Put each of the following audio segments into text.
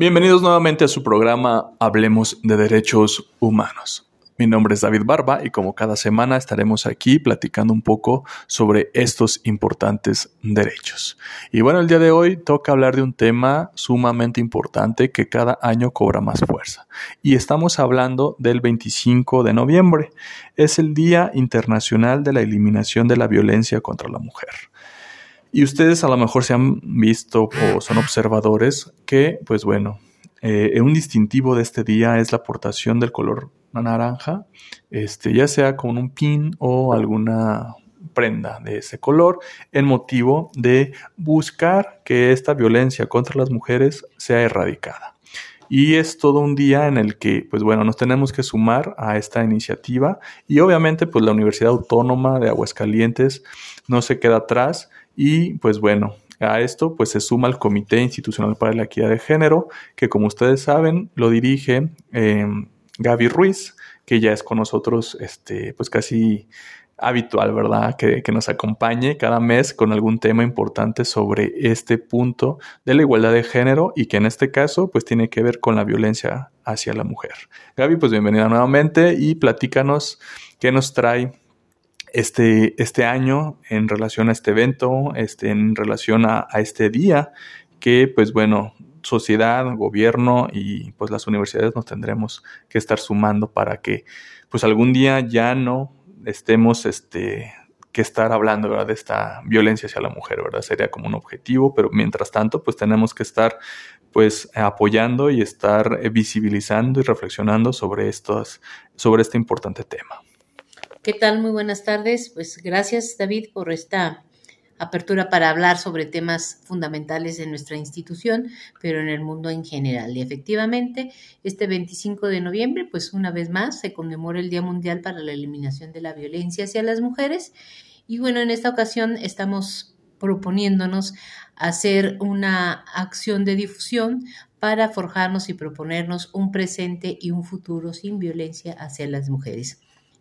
Bienvenidos nuevamente a su programa Hablemos de Derechos Humanos. Mi nombre es David Barba y como cada semana estaremos aquí platicando un poco sobre estos importantes derechos. Y bueno, el día de hoy toca hablar de un tema sumamente importante que cada año cobra más fuerza. Y estamos hablando del 25 de noviembre. Es el Día Internacional de la Eliminación de la Violencia contra la Mujer. Y ustedes a lo mejor se han visto o son observadores que, pues bueno, eh, un distintivo de este día es la aportación del color naranja, este, ya sea con un pin o alguna prenda de ese color, en motivo de buscar que esta violencia contra las mujeres sea erradicada. Y es todo un día en el que, pues bueno, nos tenemos que sumar a esta iniciativa y obviamente pues la Universidad Autónoma de Aguascalientes no se queda atrás y pues bueno, a esto pues se suma el Comité Institucional para la Equidad de Género, que como ustedes saben lo dirige eh, Gaby Ruiz, que ya es con nosotros este, pues casi habitual, ¿verdad? Que, que, nos acompañe cada mes con algún tema importante sobre este punto de la igualdad de género y que en este caso pues tiene que ver con la violencia hacia la mujer. Gaby, pues bienvenida nuevamente y platícanos qué nos trae este, este año en relación a este evento, este, en relación a, a este día, que pues bueno, sociedad, gobierno y pues las universidades nos tendremos que estar sumando para que pues algún día ya no estemos este que estar hablando ¿verdad? de esta violencia hacia la mujer, ¿verdad? Sería como un objetivo, pero mientras tanto, pues tenemos que estar pues apoyando y estar visibilizando y reflexionando sobre estos, sobre este importante tema. ¿Qué tal? Muy buenas tardes. Pues gracias, David, por esta apertura para hablar sobre temas fundamentales en nuestra institución, pero en el mundo en general. Y efectivamente, este 25 de noviembre, pues una vez más, se conmemora el Día Mundial para la Eliminación de la Violencia hacia las Mujeres. Y bueno, en esta ocasión estamos proponiéndonos hacer una acción de difusión para forjarnos y proponernos un presente y un futuro sin violencia hacia las mujeres.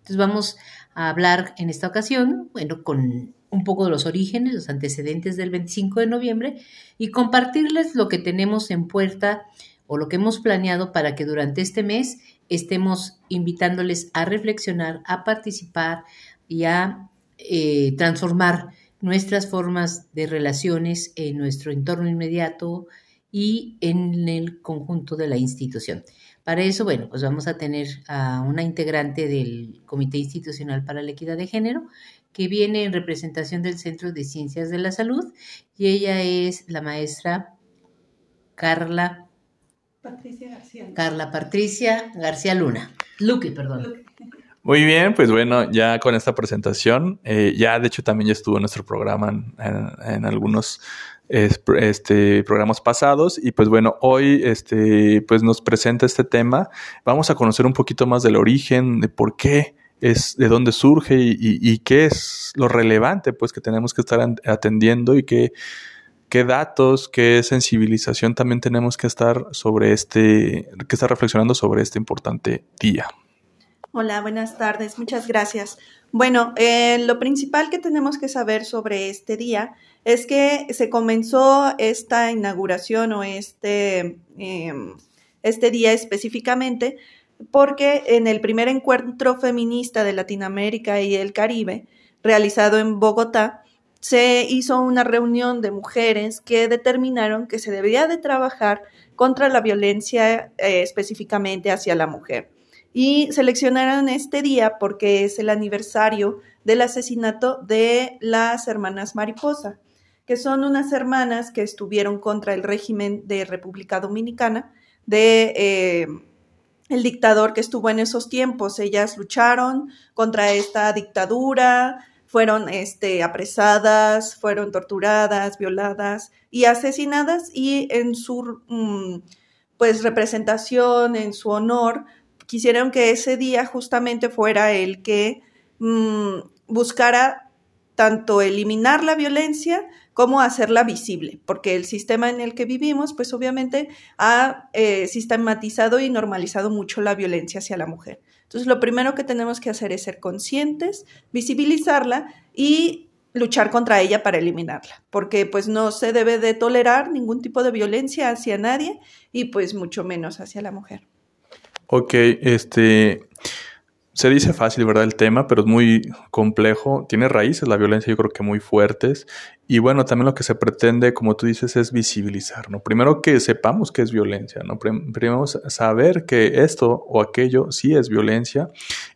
Entonces vamos a hablar en esta ocasión, bueno, con un poco de los orígenes, los antecedentes del 25 de noviembre y compartirles lo que tenemos en puerta o lo que hemos planeado para que durante este mes estemos invitándoles a reflexionar, a participar y a eh, transformar nuestras formas de relaciones en nuestro entorno inmediato y en el conjunto de la institución. Para eso, bueno, pues vamos a tener a una integrante del Comité Institucional para la Equidad de Género, que viene en representación del Centro de Ciencias de la Salud, y ella es la maestra Carla Patricia García. Carla Patricia García Luna. Luque, perdón. Muy bien, pues bueno, ya con esta presentación, eh, ya de hecho también ya estuvo en nuestro programa en, en algunos este, programas pasados y pues bueno, hoy este, pues nos presenta este tema. Vamos a conocer un poquito más del origen, de por qué es, de dónde surge y, qué es lo relevante pues que tenemos que estar atendiendo y qué, qué datos, qué sensibilización también tenemos que estar sobre este, que estar reflexionando sobre este importante día. Hola, buenas tardes, muchas gracias. Bueno, eh, lo principal que tenemos que saber sobre este día es que se comenzó esta inauguración o este, em, este día específicamente porque en el primer encuentro feminista de Latinoamérica y el Caribe, realizado en Bogotá, se hizo una reunión de mujeres que determinaron que se debía de trabajar contra la violencia eh, específicamente hacia la mujer. Y seleccionaron este día porque es el aniversario del asesinato de las hermanas Mariposa que son unas hermanas que estuvieron contra el régimen de República Dominicana, de eh, el dictador que estuvo en esos tiempos. Ellas lucharon contra esta dictadura, fueron este, apresadas, fueron torturadas, violadas y asesinadas y en su mm, pues representación, en su honor, quisieron que ese día justamente fuera el que mm, buscara tanto eliminar la violencia como hacerla visible, porque el sistema en el que vivimos, pues obviamente ha eh, sistematizado y normalizado mucho la violencia hacia la mujer. Entonces, lo primero que tenemos que hacer es ser conscientes, visibilizarla y luchar contra ella para eliminarla, porque pues no se debe de tolerar ningún tipo de violencia hacia nadie y pues mucho menos hacia la mujer. Ok, este, se dice fácil, ¿verdad? El tema, pero es muy complejo. Tiene raíces la violencia, yo creo que muy fuertes. Y bueno, también lo que se pretende, como tú dices, es visibilizar, ¿no? Primero que sepamos que es violencia, ¿no? Primero saber que esto o aquello sí es violencia.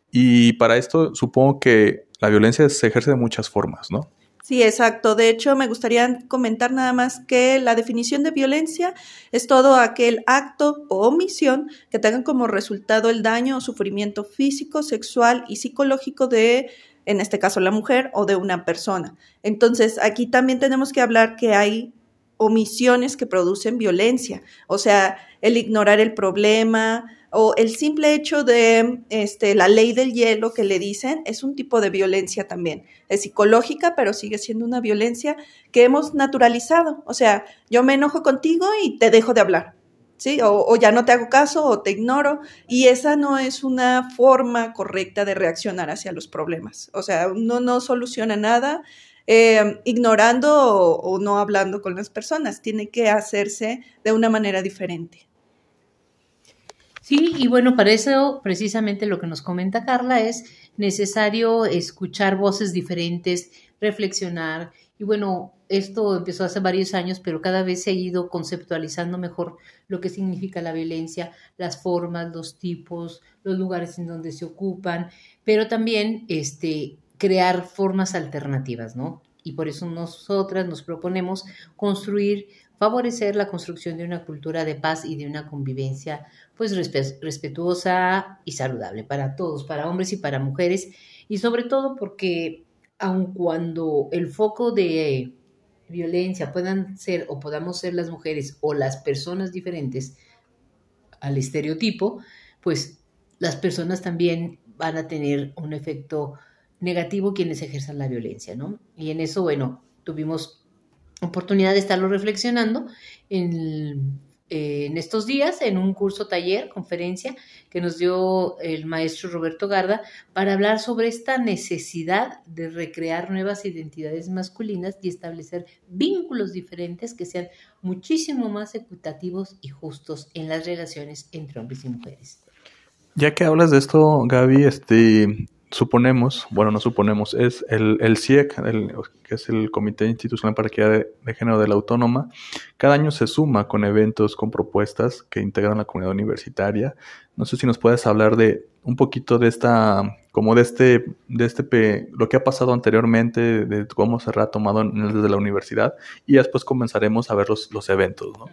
Y para esto supongo que la violencia se ejerce de muchas formas, ¿no? Sí, exacto. De hecho, me gustaría comentar nada más que la definición de violencia es todo aquel acto o omisión que tenga como resultado el daño o sufrimiento físico, sexual y psicológico de, en este caso, la mujer o de una persona. Entonces, aquí también tenemos que hablar que hay omisiones que producen violencia, o sea, el ignorar el problema, o el simple hecho de este, la ley del hielo que le dicen es un tipo de violencia también. Es psicológica, pero sigue siendo una violencia que hemos naturalizado. O sea, yo me enojo contigo y te dejo de hablar. ¿Sí? O, ya no te hago caso o te ignoro. Y esa no es una forma correcta de reaccionar hacia los problemas. O sea, uno no soluciona nada eh, ignorando o no hablando con las personas. Tiene que hacerse de una manera diferente. Sí, y bueno, para eso precisamente lo que nos comenta Carla es necesario escuchar voces diferentes, reflexionar. Y bueno, esto empezó hace varios años, pero cada vez se ha ido conceptualizando mejor lo que significa la violencia, las formas, los tipos, los lugares en donde se ocupan, pero también este, crear formas alternativas, ¿no? Y por eso nosotras nos proponemos construir favorecer la construcción de una cultura de paz y de una convivencia pues respetuosa y saludable para todos, para hombres y para mujeres, y sobre todo porque aun cuando el foco de violencia puedan ser o podamos ser las mujeres o las personas diferentes al estereotipo, pues las personas también van a tener un efecto negativo quienes ejerzan la violencia, ¿no? Y en eso, bueno, tuvimos oportunidad de estarlo reflexionando en, en, estos días en un curso taller, conferencia que nos dio el maestro Roberto Garda para hablar sobre esta necesidad de recrear nuevas identidades masculinas y establecer vínculos diferentes que sean muchísimo más equitativos y justos en las relaciones entre hombres y mujeres. Ya que hablas de esto, Gaby, este, suponemos, bueno, no suponemos, es el, el CIEC, el, que es el Comité Institucional para Equidad de, Género de la Autónoma, cada año se suma con eventos, con propuestas que integran la comunidad universitaria. No sé si nos puedes hablar de un poquito de esta, como de este, de este, lo que ha pasado anteriormente, de cómo se ha tomado desde la universidad, y después comenzaremos a ver los, los eventos, ¿no?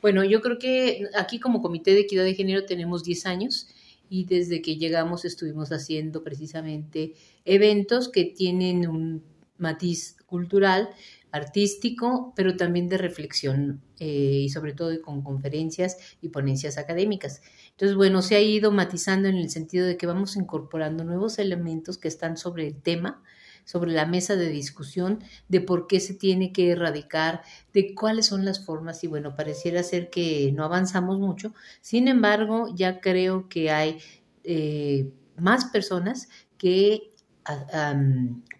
Bueno, yo creo que aquí como Comité de Equidad de Género tenemos 10 años y desde que llegamos estuvimos haciendo precisamente eventos que tienen un matiz cultural, artístico, pero también de reflexión eh, y sobre todo con conferencias y ponencias académicas. Entonces, bueno, se ha ido matizando en el sentido de que vamos incorporando nuevos elementos que están sobre el tema, sobre la mesa de discusión de por qué se tiene que erradicar, de cuáles son las formas y bueno, pareciera ser que no avanzamos mucho. Sin embargo, ya creo que hay eh, más personas que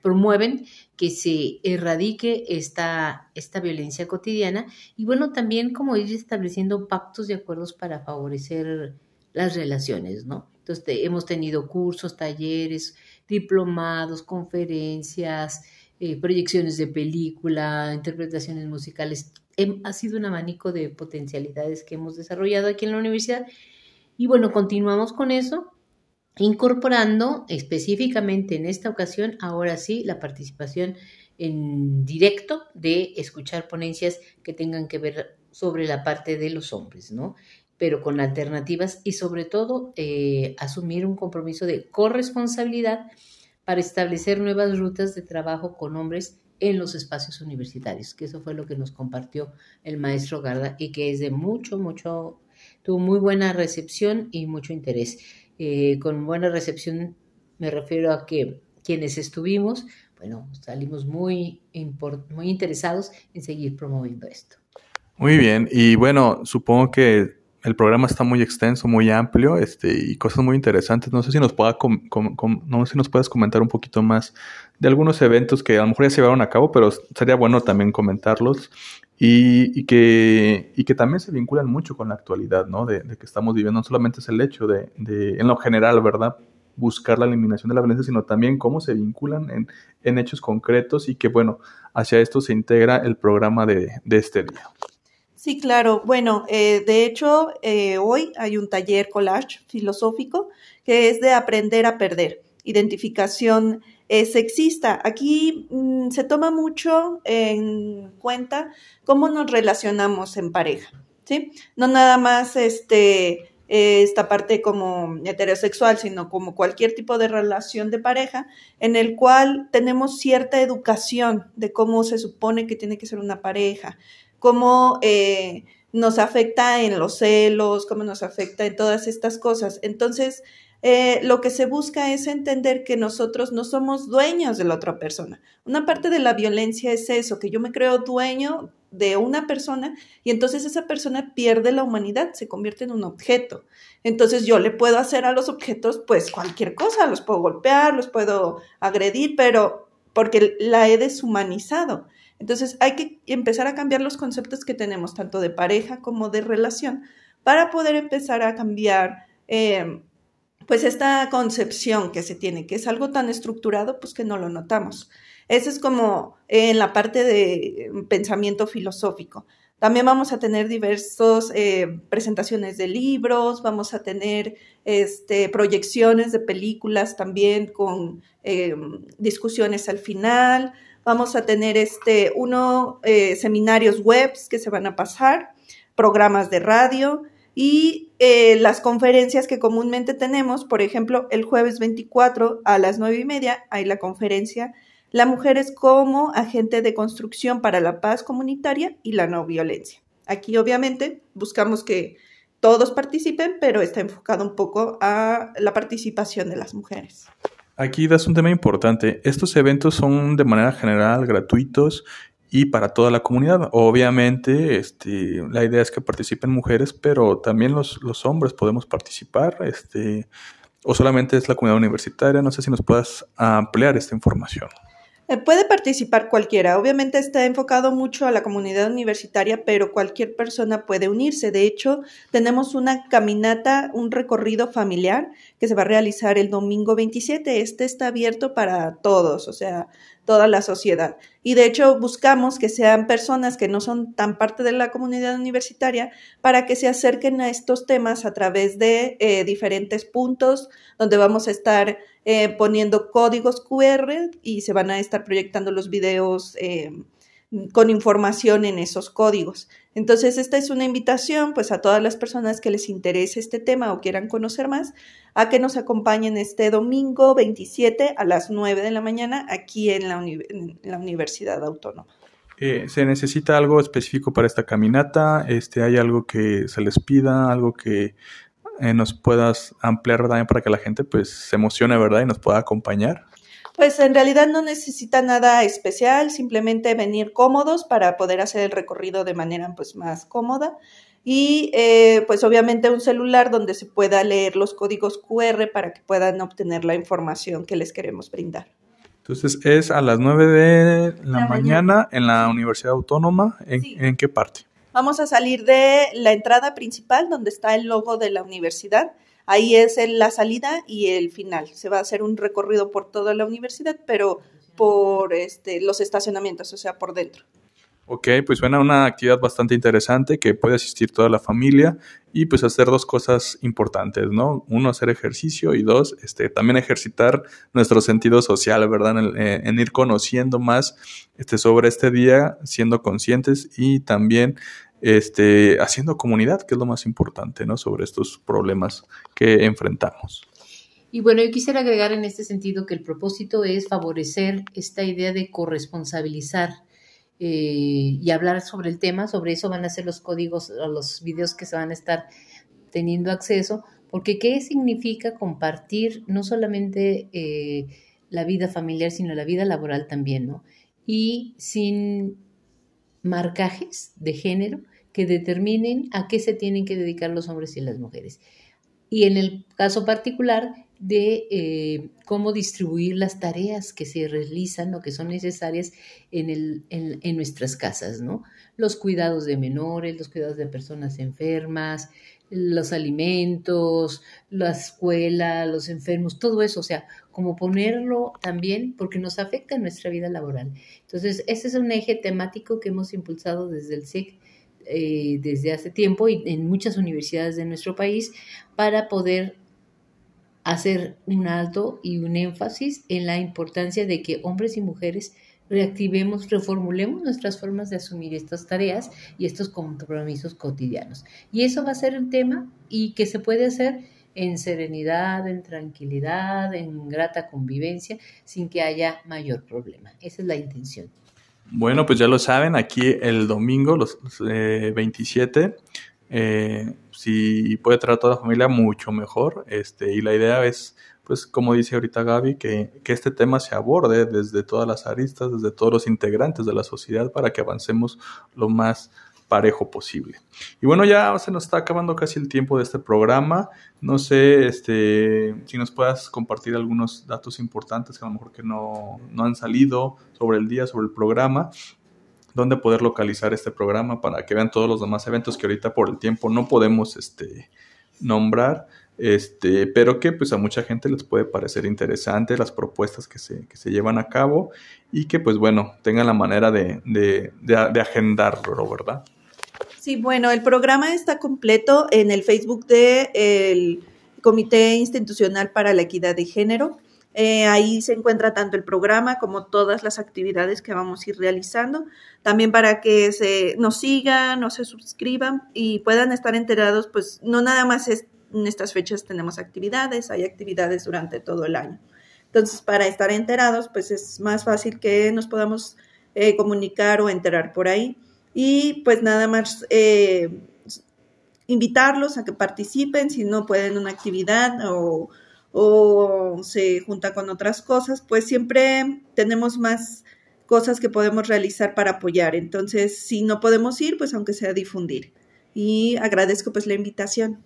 promueven que se erradique esta, esta violencia cotidiana y bueno, también como ir estableciendo pactos y acuerdos para favorecer las relaciones, ¿no? Entonces, hemos tenido cursos, talleres, diplomados, conferencias, eh, proyecciones de película, interpretaciones musicales. ha sido un abanico de potencialidades que hemos desarrollado aquí en la universidad. Y bueno, continuamos con eso, incorporando específicamente en esta ocasión, ahora sí, la participación en directo de escuchar ponencias que tengan que ver sobre la parte de los hombres, ¿no? Pero con alternativas y sobre todo eh, asumir un compromiso de corresponsabilidad para establecer nuevas rutas de trabajo con hombres en los espacios universitarios, que eso fue lo que nos compartió el maestro Garda y que es de mucho, mucho, tuvo muy buena recepción y mucho interés. Eh, con buena recepción me refiero a que quienes estuvimos, bueno, salimos muy, muy interesados en seguir promoviendo esto. Muy bien, y bueno, supongo que el programa está muy extenso, muy amplio, este, y cosas muy interesantes. No sé si nos pueda no sé si nos puedes comentar un poquito más de algunos eventos que a lo mejor ya se llevaron a cabo, pero sería bueno también comentarlos y, que, y que también se vinculan mucho con la actualidad, ¿no? De, que estamos viviendo. No solamente es el hecho de, de, en lo general, ¿verdad? Buscar la eliminación de la violencia, sino también cómo se vinculan en, en hechos concretos y que, bueno, hacia esto se integra el programa de, de este día. Sí, claro. Bueno, eh, de hecho, eh, hoy hay un taller collage filosófico que es de aprender a perder, identificación eh, sexista. Aquí mm, se toma mucho en cuenta cómo nos relacionamos en pareja, ¿sí? No nada más este, esta parte como heterosexual, sino como cualquier tipo de relación de pareja en el cual tenemos cierta educación de cómo se supone que tiene que ser una pareja, cómo eh, nos afecta en los celos, cómo nos afecta en todas estas cosas. Entonces, eh, lo que se busca es entender que nosotros no somos dueños de la otra persona. Una parte de la violencia es eso, que yo me creo dueño de una persona y entonces esa persona pierde la humanidad, se convierte en un objeto. Entonces yo le puedo hacer a los objetos pues cualquier cosa, los puedo golpear, los puedo agredir, pero porque la he deshumanizado. Entonces hay que empezar a cambiar los conceptos que tenemos, tanto de pareja como de relación, para poder empezar a cambiar eh, pues esta concepción que se tiene, que es algo tan estructurado, pues que no lo notamos. Eso es como en la parte de pensamiento filosófico. También vamos a tener diversas eh, presentaciones de libros, vamos a tener este, proyecciones de películas también con eh, discusiones al final, Vamos a tener este, uno, eh, seminarios webs que se van a pasar, programas de radio y eh, las conferencias que comúnmente tenemos, por ejemplo, el jueves 24 a las 9 y media hay la conferencia La mujer es como agente de construcción para la paz comunitaria y la no violencia. Aquí obviamente buscamos que todos participen, pero está enfocado un poco a la participación de las mujeres. Aquí das un tema importante. Estos eventos son de manera general gratuitos y para toda la comunidad. Obviamente, este, la idea es que participen mujeres, pero también los, hombres podemos participar, este, o solamente es la comunidad universitaria. No sé si nos puedas ampliar esta información. Eh, puede participar cualquiera. Obviamente está enfocado mucho a la comunidad universitaria, pero cualquier persona puede unirse. De hecho, tenemos una caminata, un recorrido familiar que se va a realizar el domingo 27. Este está abierto para todos, o sea, toda la sociedad. Y de hecho buscamos que sean personas que no son tan parte de la comunidad universitaria para que se acerquen a estos temas a través de eh, diferentes puntos donde vamos a estar eh, poniendo códigos QR y se van a estar proyectando los videos. Eh, con información en esos códigos. Entonces, esta es una invitación pues a todas las personas que les interese este tema o quieran conocer más a que nos acompañen este domingo 27 a las 9 de la mañana aquí en la, Universidad Autónoma. Eh, ¿Se necesita algo específico para esta caminata? Este, ¿Hay algo que se les pida, algo que eh, nos puedas ampliar también para que la gente pues se emocione, ¿verdad? Y nos pueda acompañar. Pues en realidad no necesita nada especial, simplemente venir cómodos para poder hacer el recorrido de manera pues más cómoda y eh, pues obviamente un celular donde se pueda leer los códigos QR para que puedan obtener la información que les queremos brindar. Entonces es a las 9 de la, mañana, en la Universidad Autónoma. ¿En, ¿En qué parte? Vamos a salir de la entrada principal donde está el logo de la universidad Ahí es la salida y el final. Se va a hacer un recorrido por toda la universidad, pero por este, los estacionamientos, o sea, por dentro. Ok, pues suena una actividad bastante interesante que puede asistir toda la familia y pues hacer dos cosas importantes, ¿no? Uno, hacer ejercicio y dos, este, también ejercitar nuestro sentido social, ¿verdad? En, eh, en, ir conociendo más este, sobre este día, siendo conscientes y también este, haciendo comunidad, que es lo más importante, ¿no? Sobre estos problemas que enfrentamos. Y bueno, yo quisiera agregar en este sentido que el propósito es favorecer esta idea de corresponsabilizar eh, y hablar sobre el tema. Sobre eso van a ser los códigos o los videos que se van a estar teniendo acceso, porque ¿qué significa compartir no solamente eh, la vida familiar, sino la vida laboral también, ¿no? Y sin marcajes de género que determinen a qué se tienen que dedicar los hombres y las mujeres. Y en el caso particular de eh, cómo distribuir las tareas que se realizan o que son necesarias en, el, en, en, nuestras casas, ¿no? Los cuidados de menores, los cuidados de personas enfermas, los alimentos, la escuela, los enfermos, todo eso, o sea, como ponerlo también porque nos afecta nuestra vida laboral. Entonces, ese es un eje temático que hemos impulsado desde el SIC eh, desde hace tiempo y en muchas universidades de nuestro país para poder hacer un alto y un énfasis en la importancia de que hombres y mujeres reactivemos, reformulemos nuestras formas de asumir estas tareas y estos compromisos cotidianos. Y eso va a ser un tema y que se puede hacer en serenidad, en tranquilidad, en grata convivencia, sin que haya mayor problema. Esa es la intención. Bueno, pues ya lo saben, aquí el domingo, los, 27, eh, eh, si puede traer a toda la familia, mucho mejor. Este, y la idea es pues como dice ahorita Gaby, que, que, este tema se aborde desde todas las aristas, desde todos los integrantes de la sociedad para que avancemos lo más parejo posible. Y bueno, ya se nos está acabando casi el tiempo de este programa. No sé este, si nos puedas compartir algunos datos importantes que a lo mejor que no, no han salido sobre el día, sobre el programa, dónde poder localizar este programa para que vean todos los demás eventos que ahorita por el tiempo no podemos este, nombrar este, pero que pues a mucha gente les puede parecer interesante las propuestas que se, que se llevan a cabo y que pues bueno, tengan la manera de, de, de, agendarlo, ¿verdad? Sí, bueno, el programa está completo en el Facebook del el Comité Institucional para la Equidad de Género. Eh, ahí se encuentra tanto el programa como todas las actividades que vamos a ir realizando. También para que se nos sigan, no se suscriban y puedan estar enterados, pues no nada más en estas fechas tenemos actividades, hay actividades durante todo el año. Entonces, para estar enterados, pues es más fácil que nos podamos eh, comunicar o enterar por ahí. Y pues nada más eh, invitarlos a que participen, si no pueden una actividad o, o se junta con otras cosas, pues siempre tenemos más cosas que podemos realizar para apoyar. Entonces, si no podemos ir, pues aunque sea difundir. Y agradezco pues la invitación.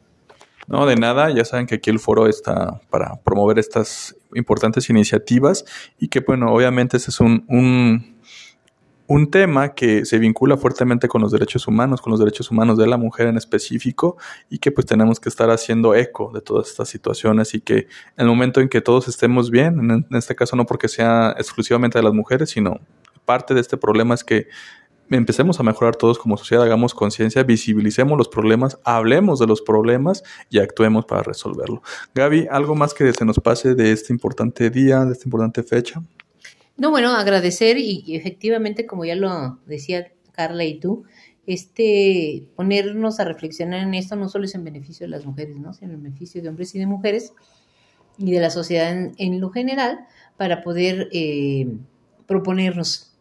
No, de nada, ya saben que aquí el foro está para promover estas importantes iniciativas y que, bueno, obviamente ese es un, un, tema que se vincula fuertemente con los derechos humanos, con los derechos humanos de la mujer en específico y que pues tenemos que estar haciendo eco de todas estas situaciones y que el momento en que todos estemos bien, en este caso no porque sea exclusivamente de las mujeres, sino parte de este problema es que empecemos a mejorar todos como sociedad, hagamos conciencia, visibilicemos los problemas, hablemos de los problemas y actuemos para resolverlo. Gaby, ¿algo más que se nos pase de este importante día, de esta importante fecha? No, bueno, agradecer y, efectivamente, como ya lo decía Carla y tú, este ponernos a reflexionar en esto no solo es en beneficio de las mujeres, ¿no? sino en beneficio de hombres y de mujeres y de la sociedad en, lo general para poder eh, proponernos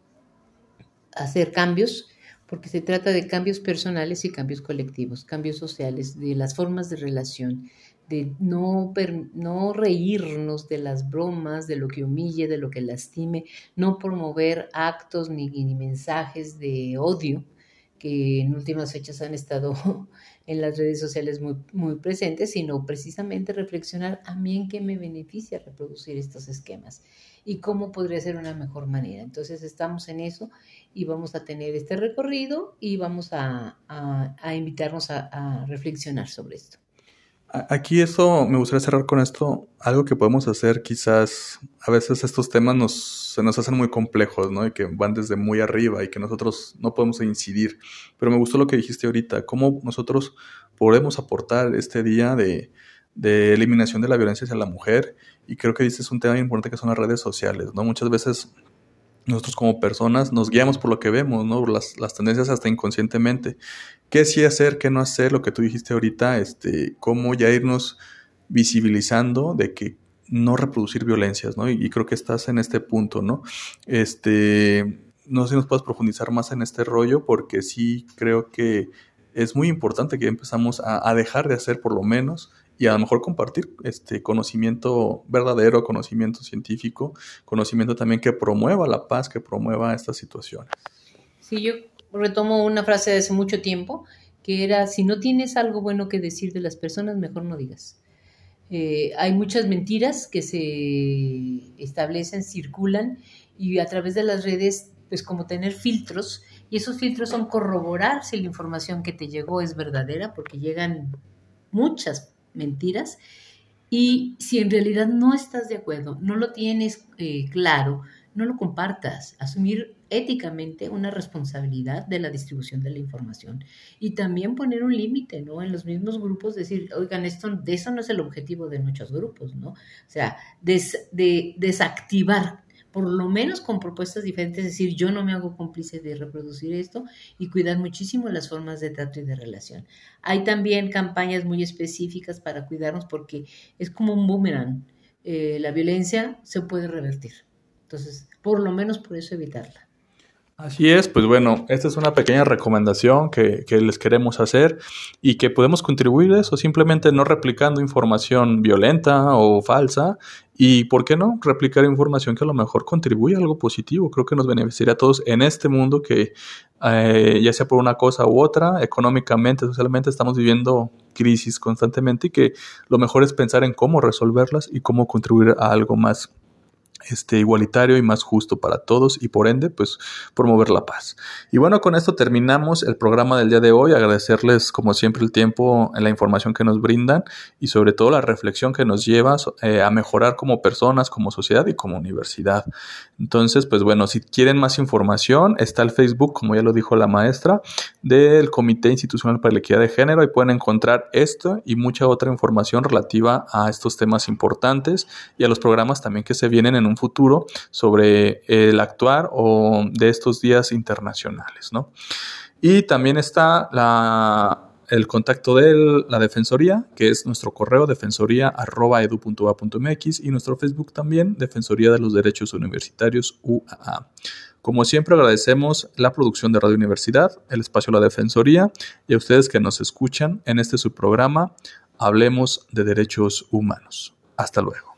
hacer cambios, porque se trata de cambios personales y cambios colectivos, cambios sociales, de las formas de relación, de no, no reírnos de las bromas, de lo que humille, de lo que lastime, no promover actos ni, ni mensajes de odio que en últimas fechas han estado en las redes sociales muy, muy presentes, sino precisamente reflexionar a mí en qué me beneficia reproducir estos esquemas y cómo podría ser una mejor manera. Entonces estamos en eso y vamos a tener este recorrido y vamos a, invitarnos a, reflexionar sobre esto. Aquí eso, me gustaría cerrar con esto, algo que podemos hacer quizás, a veces estos temas nos, se nos hacen muy complejos, ¿no? Y que van desde muy arriba y que nosotros no podemos incidir. Pero me gustó lo que dijiste ahorita, cómo nosotros podemos aportar este día de, de eliminación de la violencia hacia la mujer. Y creo que dices un tema importante que son las redes sociales, ¿no? Muchas veces nosotros como personas nos guiamos por lo que vemos, ¿no? Las, las tendencias hasta inconscientemente. ¿Qué sí hacer, qué no hacer? Lo que tú dijiste ahorita, este, cómo ya irnos visibilizando de que no reproducir violencias, ¿no? Y, creo que estás en este punto, ¿no? Este, no sé si nos puedes profundizar más en este rollo, porque sí creo que es muy importante que empezamos a, a dejar de hacer por lo menos y a lo mejor compartir este conocimiento verdadero, conocimiento científico, conocimiento también que promueva la paz, que promueva estas situaciones. Sí, yo retomo una frase de hace mucho tiempo que era, si no tienes algo bueno que decir de las personas, mejor no digas. Eh, hay muchas mentiras que se establecen, circulan, y a través de las redes, pues como tener filtros, y esos filtros son corroborar si la información que te llegó es verdadera, porque llegan muchas mentiras, y si en realidad no estás de acuerdo, no lo tienes eh, claro, no lo compartas. Asumir éticamente una responsabilidad de la distribución de la información y también poner un límite, ¿no? En los mismos grupos decir, oigan, esto, de eso no es el objetivo de muchos grupos, ¿no? O sea, de desactivar por lo menos con propuestas diferentes, decir, yo no me hago cómplice de reproducir esto y cuidar muchísimo las formas de trato y de relación. Hay también campañas muy específicas para cuidarnos porque es como un boomerang. Eh, la violencia se puede revertir. Entonces, por lo menos por eso evitarla. Así es, pues bueno, esta es una pequeña recomendación que, les queremos hacer y que podemos contribuir a eso, simplemente no replicando información violenta o falsa y, ¿por qué no?, replicar información que a lo mejor contribuye a algo positivo. Creo que nos beneficiaría a todos en este mundo que, eh, ya sea por una cosa u otra, económicamente, socialmente, estamos viviendo crisis constantemente y que lo mejor es pensar en cómo resolverlas y cómo contribuir a algo más este, igualitario y más justo para todos y por ende, pues promover la paz. Y bueno, con esto terminamos el programa del día de hoy. Agradecerles como siempre el tiempo, la información que nos brindan y sobre todo la reflexión que nos lleva eh, a mejorar como personas, como sociedad y como universidad. Entonces, pues bueno, si quieren más información, está el Facebook, como ya lo dijo la maestra, del Comité Institucional para la Equidad de Género y pueden encontrar esto y mucha otra información relativa a estos temas importantes y a los programas también que se vienen en un futuro sobre el actuar o de estos días internacionales, ¿no? Y también está el contacto de la Defensoría, que es nuestro correo defensoría.edu.a.mx y nuestro Facebook también, Defensoría de los Derechos Universitarios UAA. Como siempre agradecemos la producción de Radio Universidad, el espacio la Defensoría y a ustedes que nos escuchan en este subprograma Hablemos de Derechos Humanos. Hasta luego.